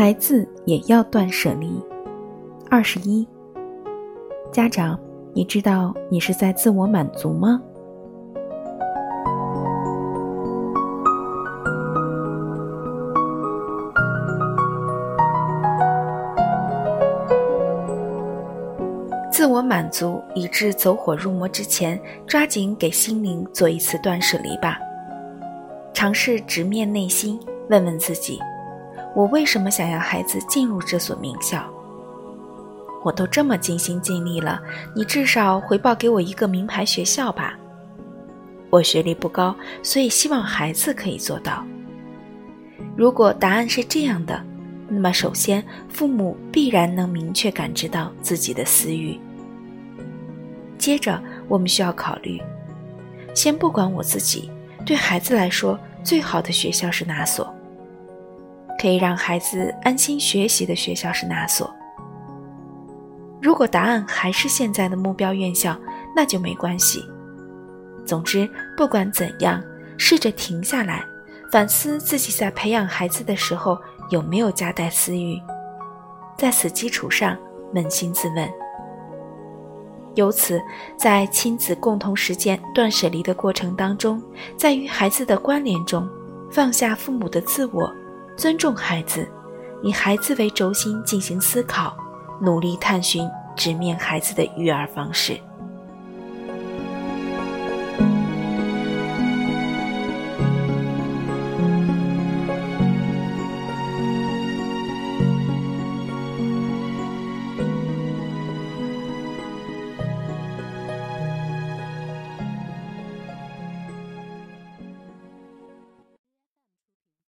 孩子也要断舍离。二十一，家长，你知道你是在自我满足吗？自我满足以致走火入魔之前，抓紧给心灵做一次断舍离吧。尝试直面内心，问问自己。我为什么想要孩子进入这所名校？我都这么尽心尽力了，你至少回报给我一个名牌学校吧。我学历不高，所以希望孩子可以做到。如果答案是这样的，那么首先父母必然能明确感知到自己的私欲。接着我们需要考虑，先不管我自己，对孩子来说最好的学校是哪所？可以让孩子安心学习的学校是哪所？如果答案还是现在的目标院校，那就没关系。总之，不管怎样，试着停下来，反思自己在培养孩子的时候有没有夹带私欲，在此基础上扪心自问。由此，在亲子共同实践断舍离的过程当中，在与孩子的关联中，放下父母的自我。尊重孩子，以孩子为轴心进行思考，努力探寻直面孩子的育儿方式。